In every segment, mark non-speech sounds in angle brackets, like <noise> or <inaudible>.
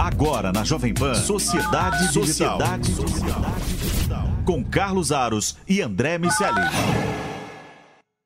Agora na Jovem Pan, Sociedade Digital. Sociedade Digital. Com Carlos Aros e André Miceli.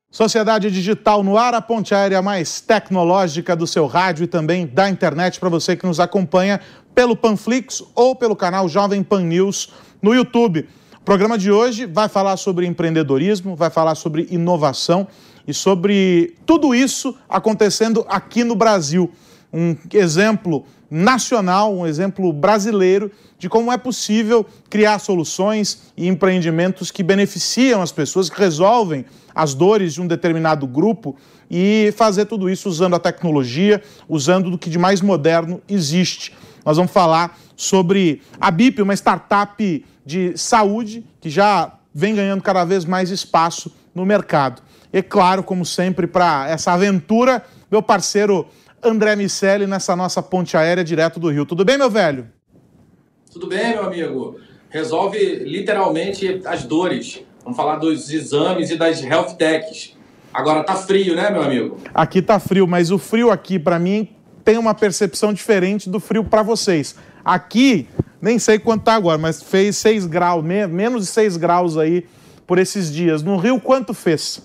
Sociedade Digital no ar, a ponte aérea mais tecnológica do seu rádio e também da internet para você que nos acompanha pelo Panflix ou pelo canal Jovem Pan News no YouTube. O programa de hoje vai falar sobre empreendedorismo, vai falar sobre inovação e sobre tudo isso acontecendo aqui no Brasil. Um exemplo nacional, um exemplo brasileiro de como é possível criar soluções e empreendimentos que beneficiam as pessoas, que resolvem as dores de um determinado grupo e fazer tudo isso usando a tecnologia, usando do que de mais moderno existe. Nós vamos falar sobre a BIP, uma startup de saúde que já vem ganhando cada vez mais espaço no mercado. E claro, como sempre, para essa aventura, meu parceiro André Miceli nessa nossa ponte aérea direto do Rio. Tudo bem, meu velho? Tudo bem, meu amigo. Resolve literalmente as dores. Vamos falar dos exames e das health techs. Agora tá frio, né, meu amigo? Aqui tá frio, mas o frio aqui para mim tem uma percepção diferente do frio para vocês. Aqui, nem sei quanto tá agora, mas fez 6 graus, menos de 6 graus aí por esses dias. No Rio, quanto fez?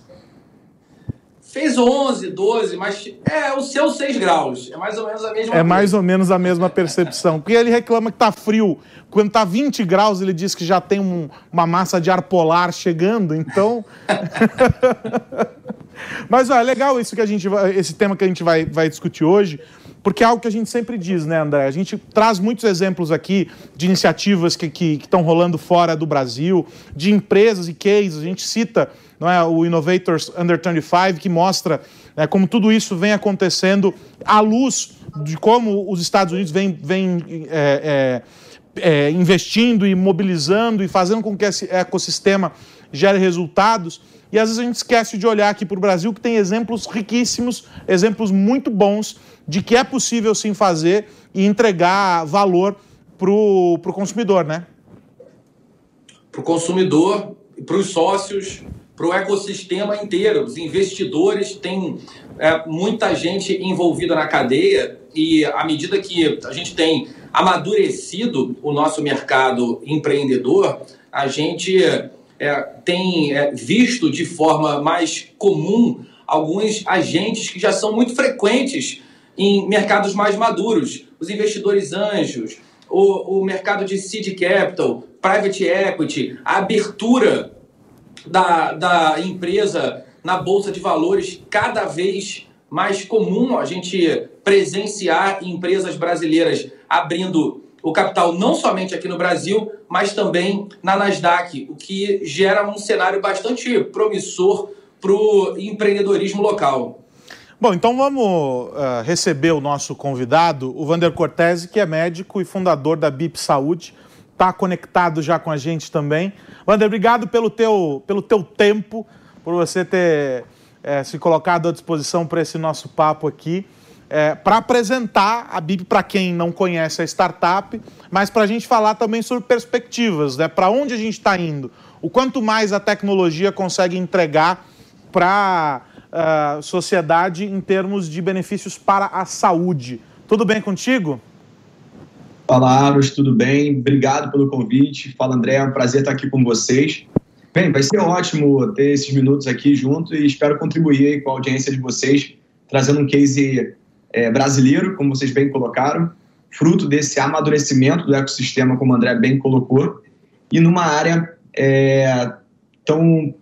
Fez 11, 12, mas é o seu 6 graus. É mais ou menos a mesma É coisa. mais ou menos a mesma percepção. Porque ele reclama que tá frio. Quando tá 20 graus, ele diz que já tem um, uma massa de ar polar chegando, então. <laughs> <laughs> mas ó, é legal isso que a gente esse tema que a gente vai, vai discutir hoje, porque é algo que a gente sempre diz, né, André? A gente traz muitos exemplos aqui de iniciativas que estão rolando fora do Brasil, de empresas e cases. A gente cita não é, o Innovators Under 25, que mostra né, como tudo isso vem acontecendo à luz de como os Estados Unidos vêm vem, é, é, é, investindo e mobilizando e fazendo com que esse ecossistema gere resultados. E às vezes a gente esquece de olhar aqui para o Brasil, que tem exemplos riquíssimos, exemplos muito bons de que é possível sim fazer e entregar valor para o consumidor, né? Para o consumidor, para os sócios, para o ecossistema inteiro. Os investidores têm é, muita gente envolvida na cadeia e à medida que a gente tem amadurecido o nosso mercado empreendedor, a gente é, tem é, visto de forma mais comum alguns agentes que já são muito frequentes em mercados mais maduros, os investidores anjos, o, o mercado de seed capital, private equity, a abertura da, da empresa na Bolsa de Valores cada vez mais comum a gente presenciar empresas brasileiras abrindo o capital não somente aqui no Brasil, mas também na Nasdaq, o que gera um cenário bastante promissor para o empreendedorismo local. Bom, então vamos uh, receber o nosso convidado, o Vander Cortese, que é médico e fundador da BIP Saúde está conectado já com a gente também. Wander, obrigado pelo teu, pelo teu tempo, por você ter é, se colocado à disposição para esse nosso papo aqui. É, para apresentar a BIP para quem não conhece a startup, mas para a gente falar também sobre perspectivas, né? para onde a gente está indo, o quanto mais a tecnologia consegue entregar para uh, sociedade em termos de benefícios para a saúde. Tudo bem contigo? Fala, Aros, tudo bem? Obrigado pelo convite. Fala, André, é um prazer estar aqui com vocês. Bem, vai ser ótimo ter esses minutos aqui junto e espero contribuir com a audiência de vocês, trazendo um case é, brasileiro, como vocês bem colocaram, fruto desse amadurecimento do ecossistema, como o André bem colocou, e numa área é, tão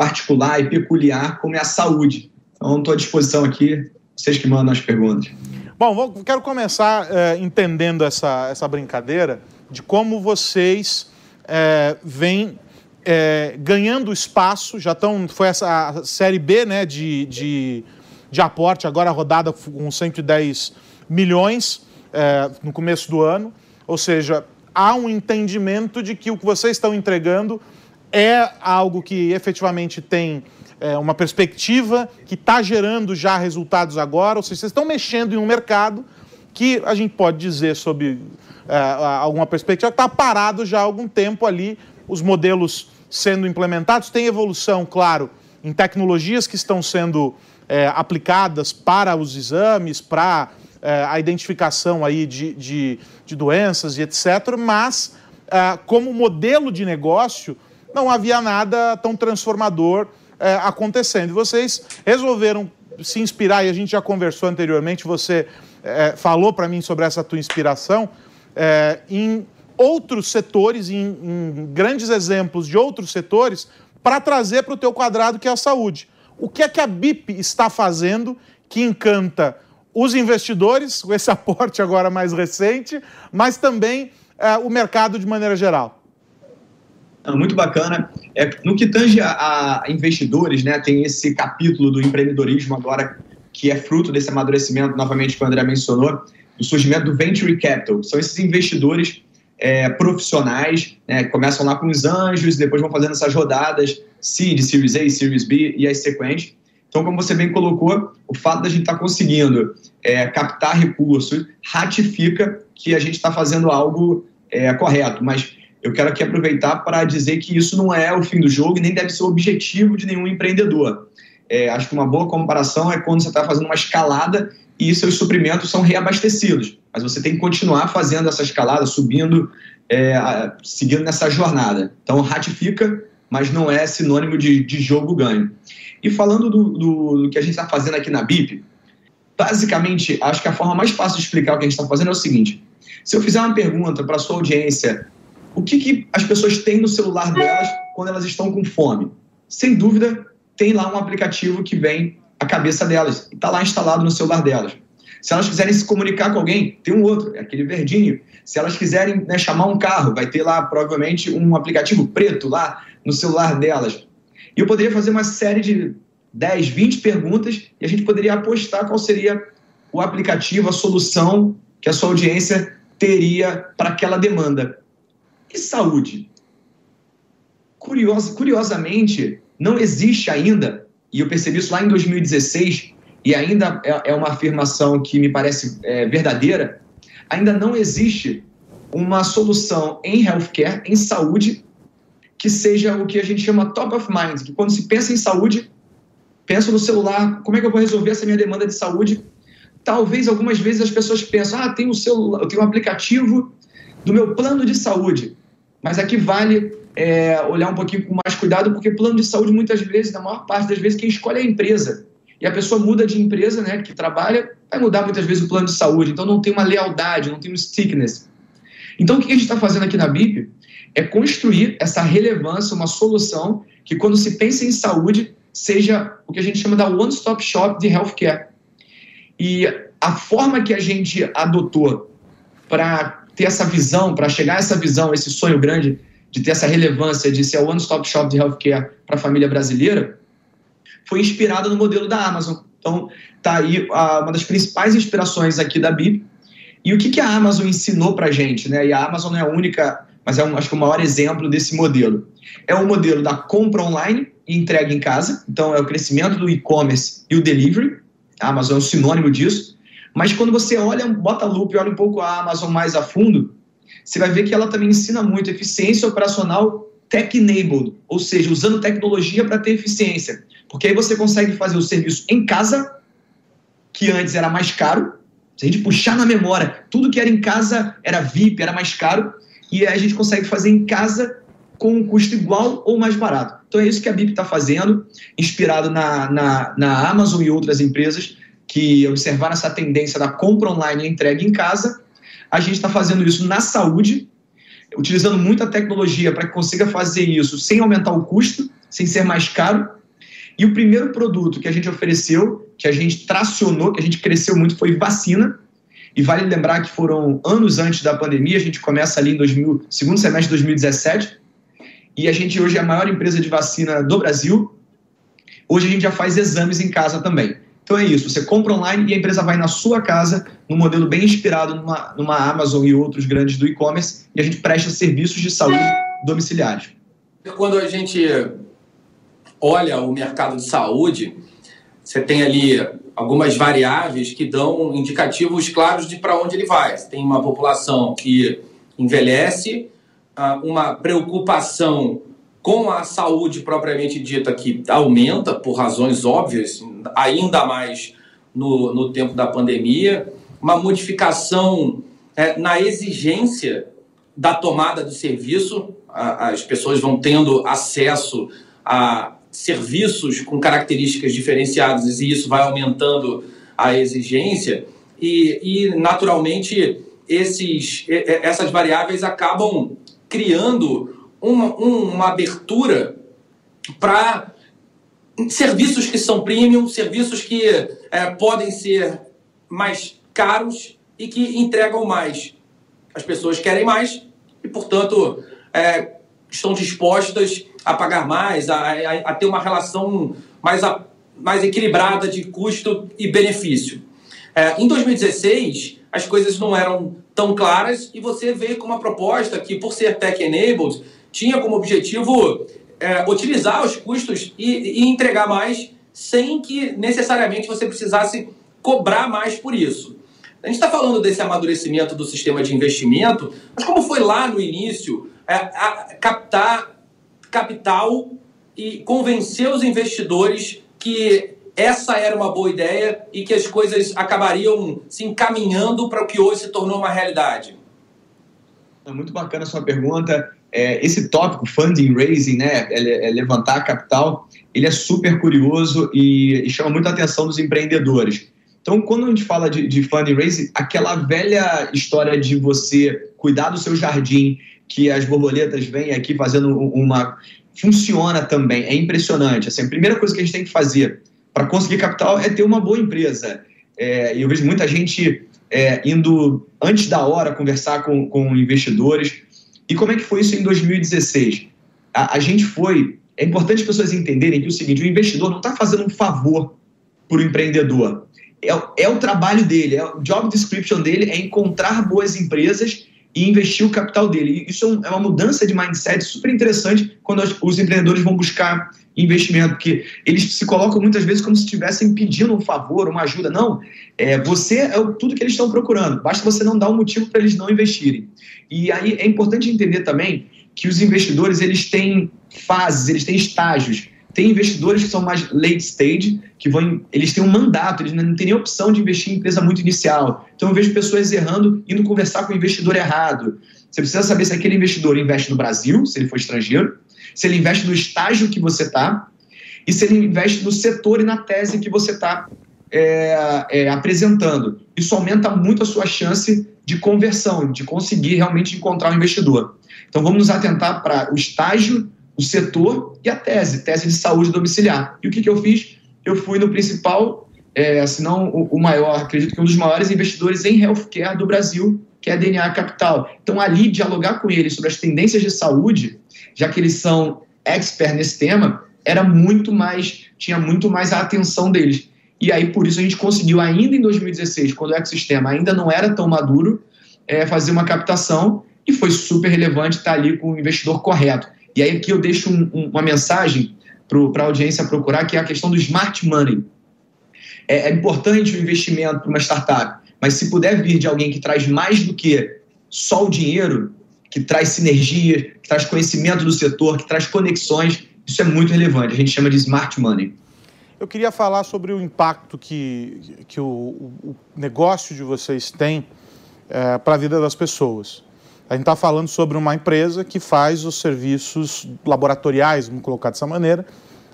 particular e peculiar como é a saúde. Então, estou à disposição aqui, vocês que mandam as perguntas. Bom, vou, quero começar é, entendendo essa, essa brincadeira de como vocês é, vêm é, ganhando espaço, já estão, foi essa série B né, de, de, de aporte, agora rodada com 110 milhões, é, no começo do ano. Ou seja, há um entendimento de que o que vocês estão entregando é algo que efetivamente tem é, uma perspectiva, que está gerando já resultados agora. Ou seja, vocês estão mexendo em um mercado que a gente pode dizer sobre é, alguma perspectiva, está parado já há algum tempo ali, os modelos sendo implementados. Tem evolução, claro, em tecnologias que estão sendo é, aplicadas para os exames, para é, a identificação aí de, de, de, doenças e etc., mas é, como modelo de negócio não havia nada tão transformador é, acontecendo. Vocês resolveram se inspirar, e a gente já conversou anteriormente, você é, falou para mim sobre essa tua inspiração, é, em outros setores, em, em grandes exemplos de outros setores, para trazer para o teu quadrado que é a saúde. O que é que a BIP está fazendo que encanta os investidores, <laughs> com esse aporte agora mais recente, mas também o mercado de maneira geral? Muito bacana. É, no que tange a, a investidores, né, tem esse capítulo do empreendedorismo agora que é fruto desse amadurecimento, novamente, que o André mencionou, do surgimento do Venture Capital. São esses investidores é, profissionais, né, começam lá com os anjos, depois vão fazendo essas rodadas Seed, Series A, Series B e as sequentes. Então, como você bem colocou, o fato da gente estar tá conseguindo é, captar recursos ratifica que a gente está fazendo algo é, correto. Mas eu quero aqui aproveitar para dizer que isso não é o fim do jogo e nem deve ser o objetivo de nenhum empreendedor. É, acho que uma boa comparação é quando você está fazendo uma escalada e seus suprimentos são reabastecidos. Mas você tem que continuar fazendo essa escalada, subindo, é, seguindo nessa jornada. Então, ratifica, mas não é sinônimo de, de jogo ganho. E falando do, do, do que a gente está fazendo aqui na BIP, basicamente, acho que a forma mais fácil de explicar o que a gente está fazendo é o seguinte: se eu fizer uma pergunta para a sua audiência, o que, que as pessoas têm no celular delas quando elas estão com fome? Sem dúvida, tem lá um aplicativo que vem a cabeça delas e está lá instalado no celular delas. Se elas quiserem se comunicar com alguém, tem um outro, é aquele verdinho. Se elas quiserem né, chamar um carro, vai ter lá provavelmente um aplicativo preto lá no celular delas. E eu poderia fazer uma série de 10, 20 perguntas e a gente poderia apostar qual seria o aplicativo, a solução que a sua audiência teria para aquela demanda. E saúde? Curiosamente, não existe ainda, e eu percebi isso lá em 2016, e ainda é, é uma afirmação que me parece é, verdadeira, ainda não existe uma solução em healthcare, em saúde, que seja o que a gente chama top of mind, que quando se pensa em saúde, pensa no celular, como é que eu vou resolver essa minha demanda de saúde? Talvez algumas vezes as pessoas pensam, ah, tem um celular, eu tenho um aplicativo do meu plano de saúde. Mas aqui vale é, olhar um pouquinho com mais cuidado, porque plano de saúde, muitas vezes, na maior parte das vezes, quem escolhe é a empresa. E a pessoa muda de empresa, né, que trabalha, vai mudar muitas vezes o plano de saúde. Então não tem uma lealdade, não tem um stickness. Então o que a gente está fazendo aqui na BIP é construir essa relevância, uma solução que quando se pensa em saúde, seja o que a gente chama da one-stop shop de healthcare. E a forma que a gente adotou para ter essa visão, para chegar a essa visão, esse sonho grande de ter essa relevância de ser a one-stop shop de healthcare para a família brasileira, foi inspirada no modelo da Amazon. Então, tá aí a, uma das principais inspirações aqui da BIP. E o que, que a Amazon ensinou para a gente? Né? E a Amazon não é a única, mas é um, acho que o maior exemplo desse modelo. É o modelo da compra online e entrega em casa. Então, é o crescimento do e-commerce e o delivery. A Amazon é um sinônimo disso. Mas quando você olha, bota a e olha um pouco a Amazon mais a fundo, você vai ver que ela também ensina muito eficiência operacional tech-enabled, ou seja, usando tecnologia para ter eficiência. Porque aí você consegue fazer o serviço em casa, que antes era mais caro. Se a gente puxar na memória, tudo que era em casa era VIP, era mais caro. E aí a gente consegue fazer em casa com um custo igual ou mais barato. Então é isso que a BIP está fazendo, inspirado na, na, na Amazon e outras empresas que observaram essa tendência da compra online e entrega em casa a gente está fazendo isso na saúde, utilizando muita tecnologia para que consiga fazer isso sem aumentar o custo, sem ser mais caro. E o primeiro produto que a gente ofereceu, que a gente tracionou, que a gente cresceu muito, foi vacina. E vale lembrar que foram anos antes da pandemia, a gente começa ali em 2000, segundo semestre de 2017, e a gente hoje é a maior empresa de vacina do Brasil. Hoje a gente já faz exames em casa também. Então é isso, você compra online e a empresa vai na sua casa, num modelo bem inspirado numa, numa Amazon e outros grandes do e-commerce, e a gente presta serviços de saúde domiciliares. Quando a gente olha o mercado de saúde, você tem ali algumas variáveis que dão indicativos claros de para onde ele vai. Você tem uma população que envelhece, ah, uma preocupação com a saúde propriamente dita que aumenta por razões óbvias, ainda mais no, no tempo da pandemia, uma modificação é, na exigência da tomada do serviço, as pessoas vão tendo acesso a serviços com características diferenciadas e isso vai aumentando a exigência. E, e naturalmente esses, essas variáveis acabam criando uma, uma abertura para serviços que são premium, serviços que é, podem ser mais caros e que entregam mais. As pessoas querem mais e, portanto, é, estão dispostas a pagar mais, a, a, a ter uma relação mais, a, mais equilibrada de custo e benefício. É, em 2016, as coisas não eram tão claras e você veio com uma proposta que, por ser tech-enabled, tinha como objetivo é, otimizar os custos e, e entregar mais sem que necessariamente você precisasse cobrar mais por isso. A gente está falando desse amadurecimento do sistema de investimento, mas como foi lá no início é, captar capital e convencer os investidores que essa era uma boa ideia e que as coisas acabariam se encaminhando para o que hoje se tornou uma realidade? É muito bacana a sua pergunta. É, esse tópico, funding, raising, né, é, é levantar capital, ele é super curioso e, e, chama muita atenção dos empreendedores. Então, quando a gente fala de, de funding raising, aquela velha história de você cuidar do seu jardim, que as borboletas vêm aqui fazendo uma. Funciona também, é impressionante. Assim, a primeira coisa que a gente tem que fazer para conseguir capital é ter uma boa empresa. É, eu vejo muita gente é, indo antes da hora conversar com, com investidores. E como é que foi isso em 2016? A, a gente foi. É importante as pessoas entenderem que o seguinte: o investidor não está fazendo um favor para o empreendedor. É, é, o trabalho dele, é o job description dele é encontrar boas empresas e investir o capital dele. Isso é, é uma mudança de mindset super interessante quando os empreendedores vão buscar investimento, porque eles se colocam muitas vezes como se estivessem pedindo um favor, uma ajuda. Não, é, você é tudo que eles estão procurando, basta você não dar um motivo para eles não investirem. E aí é importante entender também que os investidores eles têm fases, eles têm estágios. Tem investidores que são mais late stage, que vão, eles têm um mandato, eles não têm nem opção de investir em empresa muito inicial. Então eu vejo pessoas errando, indo conversar com o investidor errado. Você precisa saber se aquele investidor investe no Brasil, se ele for estrangeiro, se ele investe no estágio que você está e se ele investe no setor e na tese que você está é, é, apresentando. Isso aumenta muito a sua chance de conversão, de conseguir realmente encontrar um investidor. Então vamos nos atentar para o estágio, o setor e a tese, tese de saúde domiciliar. E o que, que eu fiz? Eu fui no principal, é, se não o, o maior, acredito que um dos maiores investidores em healthcare do Brasil, que é a DNA Capital. Então, ali, dialogar com eles sobre as tendências de saúde já que eles são expert nesse tema, era muito mais, tinha muito mais a atenção deles. E aí, por isso, a gente conseguiu, ainda em 2016, quando o ecossistema ainda não era tão maduro, é, fazer uma captação e foi super relevante estar ali com o investidor correto. E aí, aqui eu deixo um, um, uma mensagem para a audiência procurar, que é a questão do smart money. É, é importante o investimento para uma startup, mas se puder vir de alguém que traz mais do que só o dinheiro, que traz sinergia, que traz conhecimento do setor, que traz conexões. Isso é muito relevante. A gente chama de smart money. Eu queria falar sobre o impacto que, que o, o negócio de vocês tem é, para a vida das pessoas. A gente está falando sobre uma empresa que faz os serviços laboratoriais, vamos colocar dessa maneira,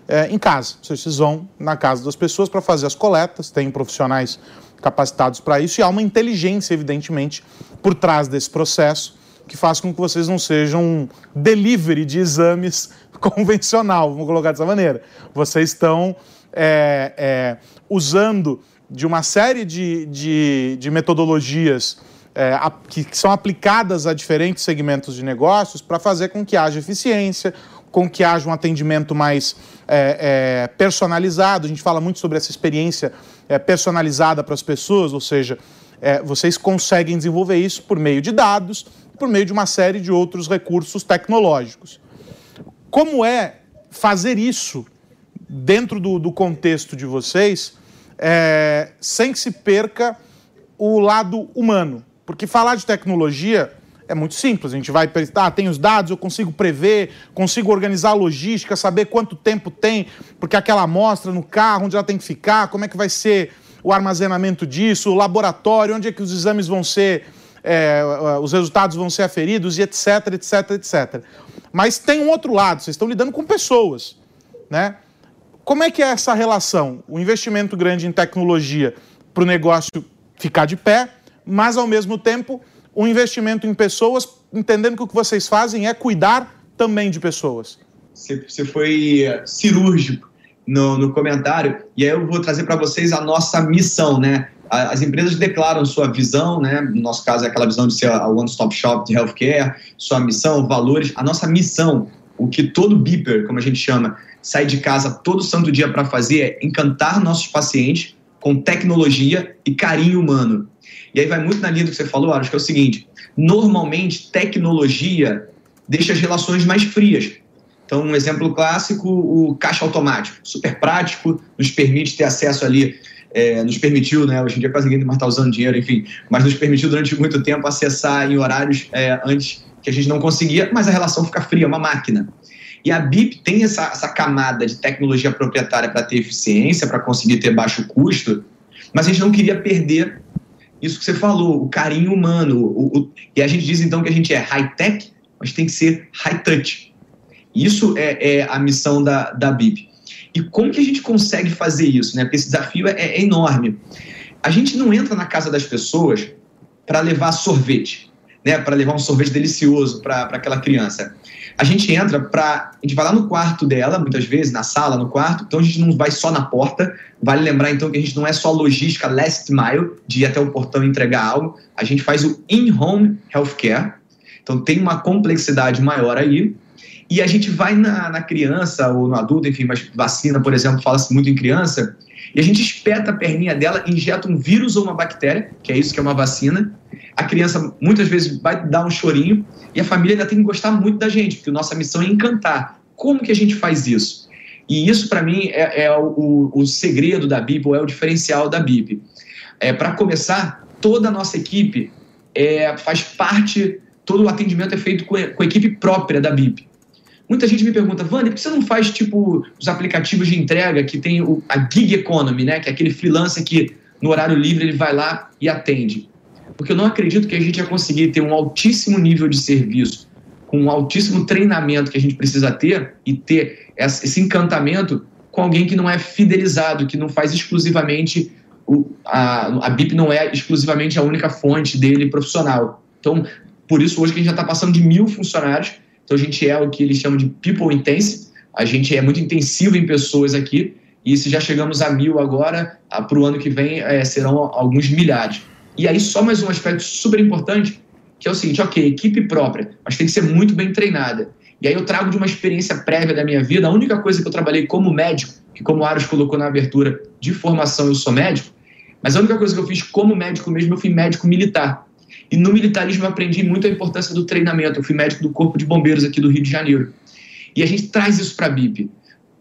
é, em casa. Vocês vão na casa das pessoas para fazer as coletas, tem profissionais capacitados para isso e há uma inteligência, evidentemente, por trás desse processo que faz com que vocês não sejam um delivery de exames <laughs> convencional, vamos colocar dessa maneira. Vocês estão é, é, usando de uma série de, de, de metodologias é, a, que, são aplicadas a diferentes segmentos de negócios para fazer com que haja eficiência, com que haja um atendimento mais é, é, personalizado. A gente fala muito sobre essa experiência é, personalizada para as pessoas, ou seja, é, vocês conseguem desenvolver isso por meio de dados, por meio de uma série de outros recursos tecnológicos. Como é fazer isso dentro do, do contexto de vocês, é, sem que se perca o lado humano? Porque falar de tecnologia é muito simples. A gente vai, ah, tem os dados, eu consigo prever, consigo organizar a logística, saber quanto tempo tem, porque aquela amostra no carro, onde ela tem que ficar, como é que vai ser o armazenamento disso, o laboratório, onde é que os exames vão ser, é, os resultados vão ser aferidos e etc, etc, etc. Mas tem um outro lado, vocês estão lidando com pessoas, né? Como é que é essa relação? O investimento grande em tecnologia para o negócio ficar de pé, mas ao mesmo tempo um investimento em pessoas, entendendo que o que vocês fazem é cuidar também de pessoas. Você foi eh, cirúrgico no, no comentário, e aí eu vou trazer para vocês a nossa missão, né? As empresas declaram sua visão, né? No nosso caso é aquela visão de ser a one-stop shop de healthcare, sua missão, valores. A nossa missão, o que todo beeper, como a gente chama, sai de casa todo santo dia para fazer é encantar nossos pacientes com tecnologia e carinho humano. E aí vai muito na linha do que você falou, acho que é o seguinte: normalmente tecnologia deixa as relações mais frias. Então, um exemplo clássico, o caixa automático, super prático, nos permite ter acesso ali, é, nos permitiu, né, hoje em dia quase ninguém mais está usando dinheiro, enfim, mas nos permitiu durante muito tempo acessar em horários é, antes que a gente não conseguia, mas a relação fica fria, é uma máquina. E a BIP tem essa, essa camada de tecnologia proprietária para ter eficiência, para conseguir ter baixo custo, mas a gente não queria perder isso que você falou, o carinho humano. O, o, e a gente diz então que a gente é high-tech, mas tem que ser high-touch. Isso é, é, a missão da, da BIP. E como que a gente consegue fazer isso? Né? Porque esse desafio é, é enorme. A gente não entra na casa das pessoas para levar sorvete, né? para levar um sorvete delicioso para aquela criança. A gente entra para. A gente vai lá no quarto dela, muitas vezes, na sala, no quarto, então a gente não vai só na porta. Vale lembrar, então, que a gente não é só logística last mile, de ir até o portão e entregar algo. A gente faz o in-home healthcare. Então tem uma complexidade maior aí. E a gente vai na, na criança ou no adulto, enfim, mas vacina, por exemplo, fala-se muito em criança, e a gente espeta a perninha dela, injeta um vírus ou uma bactéria, que é isso que é uma vacina. A criança muitas vezes vai dar um chorinho e a família ainda tem que gostar muito da gente, porque nossa missão é encantar. Como que a gente faz isso? E isso, para mim, é, é o, o, segredo da BIP, ou é o diferencial da BIP. É, para começar, toda a nossa equipe é, faz parte, todo o atendimento é feito com, com a equipe própria da BIP. Muita gente me pergunta, Vânia, por que você não faz tipo os aplicativos de entrega que tem o, a gig economy, né? Que é aquele freelancer que no horário livre ele vai lá e atende. Porque eu não acredito que a gente ia conseguir ter um altíssimo nível de serviço, com um altíssimo treinamento que a gente precisa ter e ter esse encantamento com alguém que não é fidelizado, que não faz exclusivamente o, a, a BIP não é exclusivamente a única fonte dele profissional. Então, por isso hoje que a gente já está passando de mil funcionários então a gente é o que eles chamam de people intense, a gente é muito intensivo em pessoas aqui, e se já chegamos a mil agora, para o ano que vem é, serão alguns milhares. E aí só mais um aspecto super importante, que é o seguinte, ok, equipe própria, mas tem que ser muito bem treinada. E aí eu trago de uma experiência prévia da minha vida, a única coisa que eu trabalhei como médico, que como o Aros colocou na abertura, de formação eu sou médico, mas a única coisa que eu fiz como médico mesmo, eu fui médico militar. E no militarismo eu aprendi muito a importância do treinamento. Eu fui médico do Corpo de Bombeiros aqui do Rio de Janeiro. E a gente traz isso para a BIP.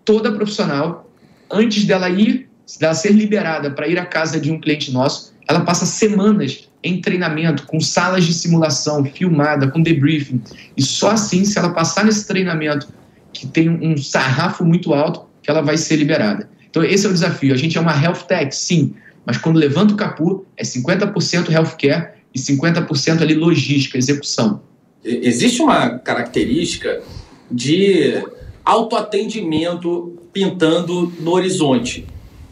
Toda profissional, antes dela ir, dela ser liberada para ir à casa de um cliente nosso, ela passa semanas em treinamento, com salas de simulação filmada, com debriefing. E só assim, se ela passar nesse treinamento, que tem um sarrafo muito alto, que ela vai ser liberada. Então, esse é o desafio. A gente é uma health tech, sim, mas quando levanta o capu, é 50% healthcare e 50% ali logística, execução. Existe uma característica de autoatendimento pintando no horizonte.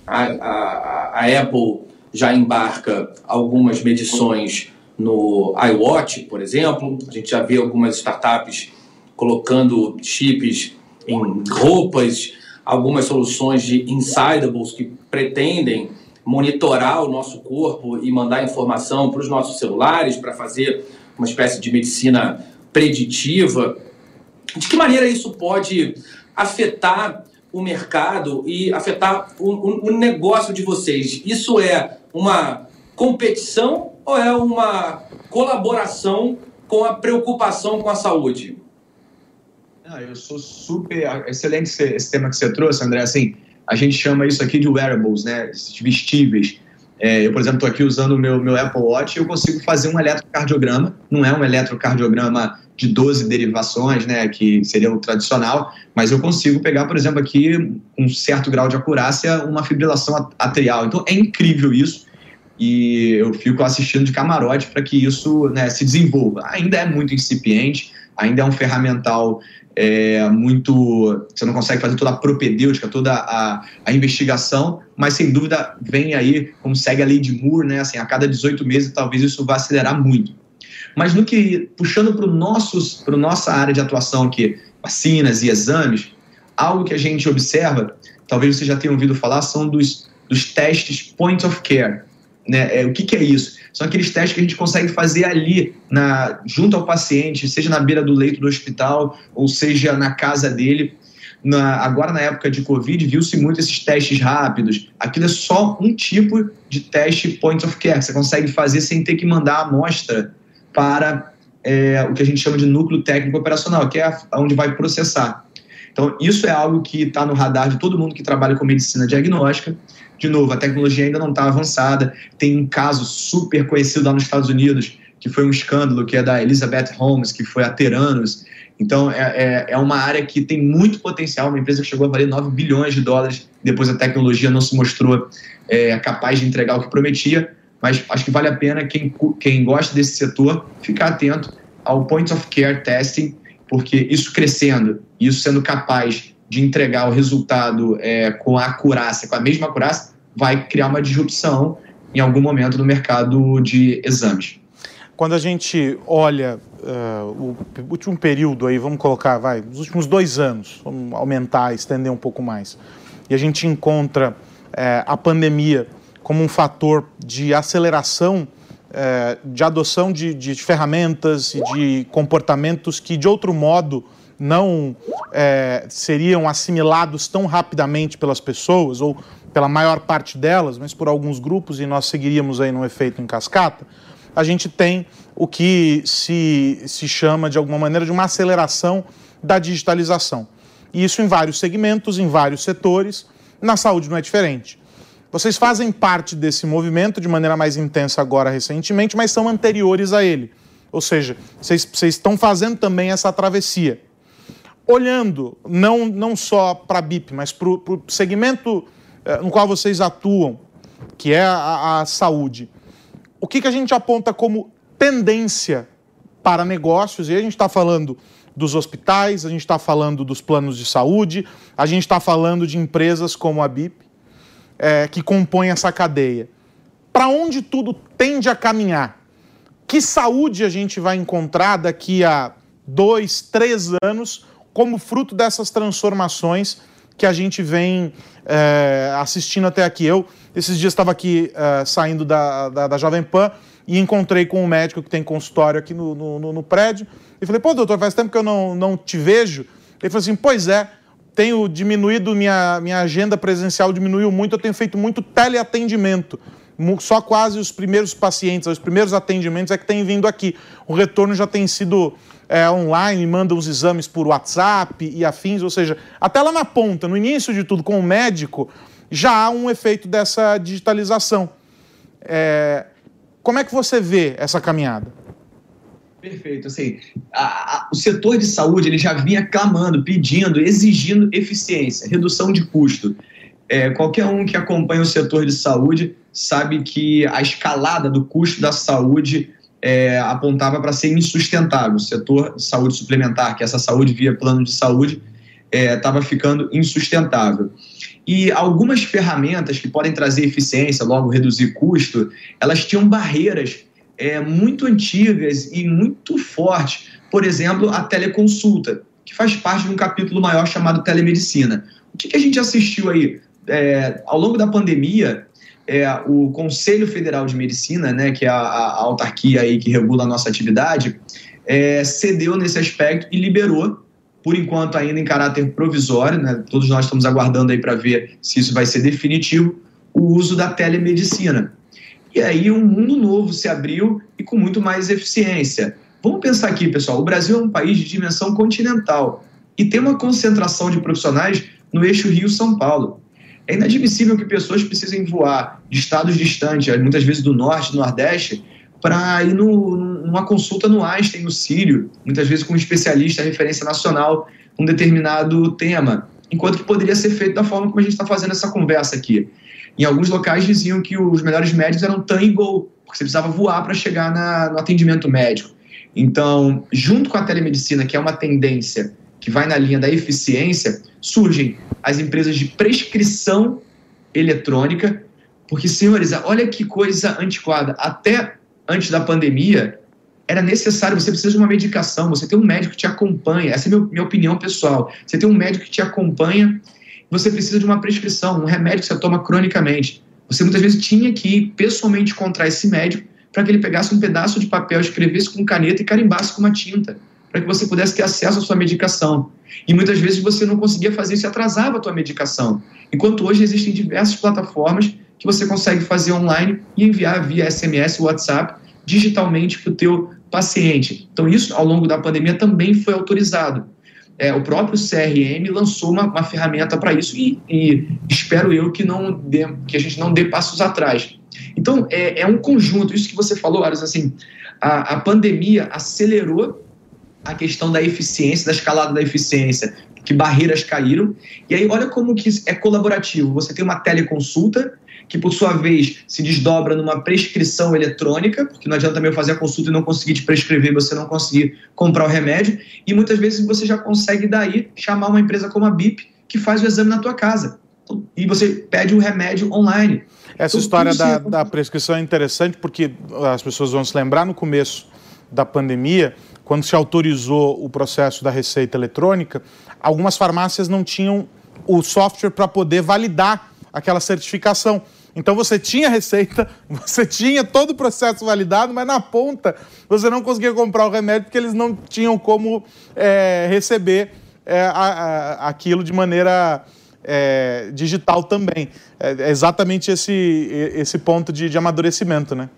A, a, a Apple já embarca algumas medições no iWatch, por exemplo. A gente já vê algumas startups colocando chips em roupas, algumas soluções de insidables que pretendem monitorar o nosso corpo e mandar informação para os nossos celulares para fazer uma espécie de medicina preditiva. De que maneira isso pode afetar o mercado e afetar o, o, o negócio de vocês? Isso é uma competição ou é uma colaboração com a preocupação com a saúde? Ah, eu sou super. Excelente esse tema que você trouxe, André. Assim, a gente chama isso aqui de wearables, né? Esses vestíveis. É, eu, por exemplo, estou aqui usando o meu, meu Apple Watch e eu consigo fazer um eletrocardiograma. Não é um eletrocardiograma de 12 derivações, né, que seria o tradicional, mas eu consigo pegar, por exemplo, aqui, com um certo grau de acurácia, uma fibrilação atrial. Então é incrível isso e eu fico assistindo de camarote para que isso né, se desenvolva. Ainda é muito incipiente, ainda é um ferramental é, muito. Você não consegue fazer toda a propedêutica, toda a, a investigação, mas sem dúvida vem aí, como segue a lei de Moore, né, assim, a cada 18 meses talvez isso vá acelerar muito. Mas no que, puxando para a nossa área de atuação aqui, vacinas e exames, algo que a gente observa, talvez você já tenha ouvido falar, são dos, dos testes point of care. Né? É, o que, que é isso? São aqueles testes que a gente consegue fazer ali, na, junto ao paciente, seja na beira do leito do hospital, ou seja na casa dele. Na, agora, na época de Covid, viu-se muito esses testes rápidos. Aquilo é só um tipo de teste point of care. Você consegue fazer sem ter que mandar a amostra para é, o que a gente chama de núcleo técnico operacional, que é onde vai processar. Então, isso é algo que está no radar de todo mundo que trabalha com medicina diagnóstica. De novo, a tecnologia ainda não está avançada. Tem um caso super conhecido lá nos Estados Unidos, que foi um escândalo, que é da Elizabeth Holmes, que foi a Teranos. Então, é, é, é, uma área que tem muito potencial, uma empresa que chegou a valer 9 bilhões de dólares, depois a tecnologia não se mostrou é, capaz de entregar o que prometia, mas acho que vale a pena quem, quem gosta desse setor ficar atento ao point of care testing, porque isso crescendo, isso sendo capaz de entregar o resultado é, com a acurácia, com a mesma acurácia, vai criar uma disrupção em algum momento no mercado de exames. Quando a gente olha uh, o último período aí, vamos colocar, vai, os últimos dois anos, vamos aumentar, estender um pouco mais, e a gente encontra uh, a pandemia como um fator de aceleração é, de adoção de, de, ferramentas e de comportamentos que, de outro modo, não é, seriam assimilados tão rapidamente pelas pessoas, ou pela maior parte delas, mas por alguns grupos, e nós seguiríamos aí num efeito em cascata, a gente tem o que se, se chama, de alguma maneira, de uma aceleração da digitalização. E isso em vários segmentos, em vários setores. Na saúde não é diferente. Vocês fazem parte desse movimento de maneira mais intensa agora, recentemente, mas são anteriores a ele. Ou seja, vocês, vocês estão fazendo também essa travessia. Olhando não, não só para a BIP, mas para o segmento eh, no qual vocês atuam, que é a, a saúde, o que, que a gente aponta como tendência para negócios? E a gente está falando dos hospitais, a gente está falando dos planos de saúde, a gente está falando de empresas como a BIP é, que compõem essa cadeia. Para onde tudo tende a caminhar? Que saúde a gente vai encontrar daqui a dois, três anos como fruto dessas transformações que a gente vem é, assistindo até aqui? Eu, esses dias, estava aqui é, saindo da, da, da, Jovem Pan e encontrei com um médico que tem consultório aqui no, no, no prédio e falei, pô, doutor, faz tempo que eu não, não te vejo. Ele falou assim, pois é, tenho diminuído, minha, minha agenda presencial diminuiu muito, eu tenho feito muito teleatendimento. Só quase os primeiros pacientes, os primeiros atendimentos é que têm vindo aqui. O retorno já tem sido é, online, manda os exames por WhatsApp e afins, ou seja, até lá na ponta, no início de tudo, com o médico, já há um efeito dessa digitalização. É, como é que você vê essa caminhada? Perfeito. Assim, a, a, o setor de saúde ele já vinha clamando, pedindo, exigindo eficiência, redução de custo. É, qualquer um que acompanha o setor de saúde sabe que a escalada do custo da saúde é, apontava para ser insustentável. O setor de saúde suplementar, que é essa saúde via plano de saúde, estava é, ficando insustentável. E algumas ferramentas que podem trazer eficiência, logo reduzir custo, elas tinham barreiras é, muito antigas e muito fortes. Por exemplo, a teleconsulta, que faz parte de um capítulo maior chamado telemedicina. O que, que a gente assistiu aí? É, ao longo da pandemia, é, o Conselho Federal de Medicina, né, que é a, a autarquia aí que regula a nossa atividade, é, cedeu nesse aspecto e liberou por enquanto ainda em caráter provisório, né? todos nós estamos aguardando aí para ver se isso vai ser definitivo, o uso da telemedicina. E aí um mundo novo se abriu e com muito mais eficiência. Vamos pensar aqui, pessoal, o Brasil é um país de dimensão continental e tem uma concentração de profissionais no eixo Rio-São Paulo. É inadmissível que pessoas precisem voar de estados distantes, muitas vezes do norte, do nordeste, para ir no, numa consulta no Einstein, no Sírio, muitas vezes com um especialista, referência nacional, um determinado tema, enquanto que poderia ser feito da forma como a gente está fazendo essa conversa aqui. Em alguns locais diziam que os melhores médicos eram tan gol, porque você precisava voar para chegar na, no atendimento médico. Então, junto com a telemedicina, que é uma tendência que vai na linha da eficiência, surgem as empresas de prescrição eletrônica, porque, senhores, olha que coisa antiquada. Até antes da pandemia, era necessário, você precisa de uma medicação, você tem um médico que te acompanha, essa é a minha opinião pessoal. Você tem um médico que te acompanha, você precisa de uma prescrição, um remédio que você toma cronicamente. Você muitas vezes tinha que ir pessoalmente encontrar esse médico para que ele pegasse um pedaço de papel, escrevesse com caneta e carimbasse com uma tinta, para que você pudesse ter acesso à sua medicação. E muitas vezes você não conseguia fazer isso e atrasava a tua medicação. Enquanto hoje existem diversas plataformas que você consegue fazer online e enviar via SMS, WhatsApp, digitalmente para o teu paciente. Então isso, ao longo da pandemia, também foi autorizado. É, o próprio CRM lançou uma, uma ferramenta para isso e, e, espero eu que, não dê, que a gente não dê passos atrás. Então, é, é um conjunto, isso que você falou, Aras, assim, a, a pandemia acelerou a questão da eficiência, da escalada da eficiência, que barreiras caíram. E aí, olha como que é colaborativo. Você tem uma teleconsulta, que por sua vez se desdobra numa prescrição eletrônica, porque não adianta também eu fazer a consulta e não conseguir te prescrever, você não conseguir comprar o remédio, e muitas vezes você já consegue daí chamar uma empresa como a BIP que faz o exame na tua casa. E você pede o remédio online. Essa então, história da, da prescrição é interessante porque as pessoas vão se lembrar no começo da pandemia, quando se autorizou o processo da receita eletrônica, algumas farmácias não tinham o software para poder validar aquela certificação. Então você tinha receita, <laughs> você tinha todo o processo validado, mas na ponta você não conseguia comprar o remédio porque eles não tinham como é, receber é, a, a, aquilo de maneira é, digital também. É, é exatamente esse, esse ponto de, de amadurecimento, né?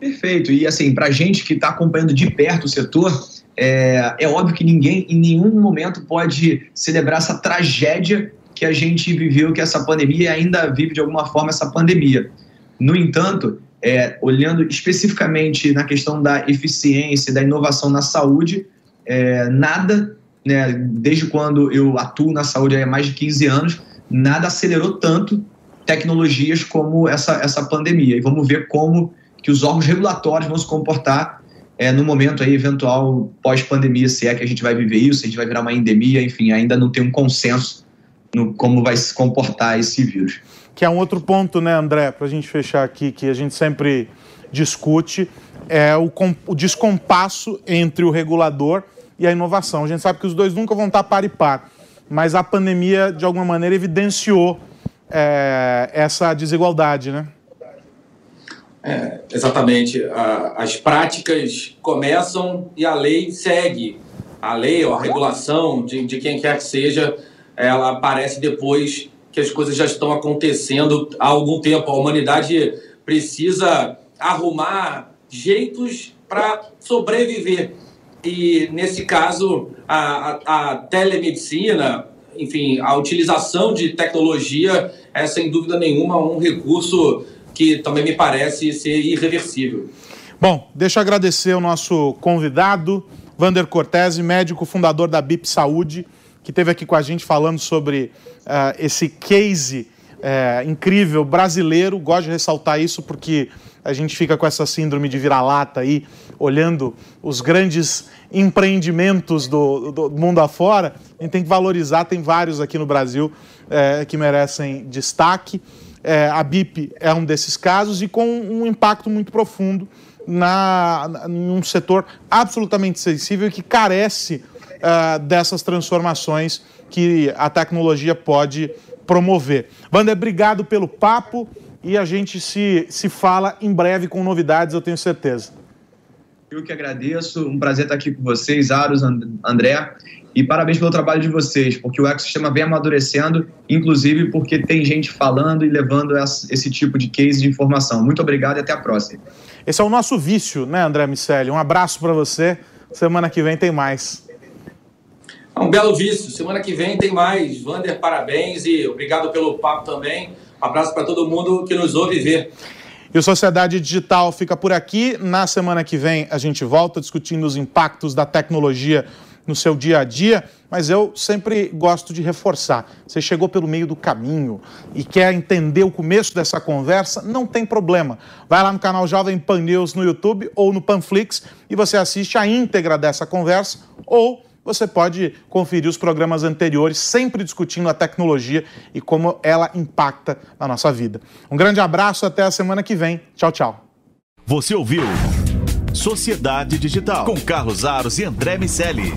Perfeito. E assim, para a gente que está acompanhando de perto o setor, é, é óbvio que ninguém em nenhum momento pode celebrar essa tragédia que a gente viveu, que essa pandemia ainda vive de alguma forma essa pandemia. No entanto, é, olhando especificamente na questão da eficiência, da inovação na saúde, é, nada né, desde quando eu atuo na saúde há mais de 15 anos, nada acelerou tanto tecnologias como essa, essa pandemia. E vamos ver como que os órgãos regulatórios vão se comportar é, no momento aí eventual pós-pandemia, se é que a gente vai viver isso, se a gente vai virar uma endemia, enfim, ainda não tem um consenso no como vai se comportar esse vírus. Que é um outro ponto, né, André, para a gente fechar aqui, que a gente sempre discute, é o, o descompasso entre o regulador e a inovação. A gente sabe que os dois nunca vão estar par e par, mas a pandemia, de alguma maneira, evidenciou é, essa desigualdade, né? É, exatamente. as práticas começam e a lei segue. A lei ou a regulação de, de quem quer que seja, ela aparece depois que as coisas já estão acontecendo há algum tempo. A humanidade precisa arrumar jeitos para sobreviver. E, nesse caso, a, a, a telemedicina, enfim, a utilização de tecnologia é, sem dúvida nenhuma, um recurso que também me parece ser irreversível. Bom, deixa eu agradecer o nosso convidado, Vander Cortese, médico fundador da BIP Saúde, que esteve aqui com a gente falando sobre uh, esse case uh, incrível brasileiro. Gosto de ressaltar isso porque a gente fica com essa síndrome de vira-lata aí, olhando os grandes empreendimentos do, do, mundo afora. A gente tem que valorizar, tem vários aqui no Brasil é, que merecem destaque. É, a BIP é um desses casos e com um impacto muito profundo na, um setor absolutamente sensível que carece uh, dessas transformações que a tecnologia pode promover. Wander, obrigado pelo papo e a gente se, se fala em breve com novidades, eu tenho certeza. Eu que agradeço, um prazer estar aqui com vocês, Aros, André, e parabéns pelo trabalho de vocês, porque o ecossistema vem amadurecendo, inclusive porque tem gente falando e levando esse tipo de case de informação. Muito obrigado e até a próxima. Esse é o nosso vício, né, André Miceli? Um abraço para você. Semana que vem tem mais. É um belo vício. Semana que vem tem mais. Vander, parabéns e obrigado pelo papo também. Um abraço para todo mundo que nos ouve ver. E o Sociedade Digital fica por aqui. Na semana que vem a gente volta discutindo os impactos da tecnologia no seu dia a dia, mas eu sempre gosto de reforçar. Você chegou pelo meio do caminho e quer entender o começo dessa conversa, não tem problema. Vai lá no canal Jovem Pan News no YouTube ou no Panflix e você assiste a íntegra dessa conversa ou você pode conferir os programas anteriores, sempre discutindo a tecnologia e como ela impacta na nossa vida. Um grande abraço, até a semana que vem. Tchau, tchau. Você ouviu Sociedade Digital com Carlos Aros e André Miceli.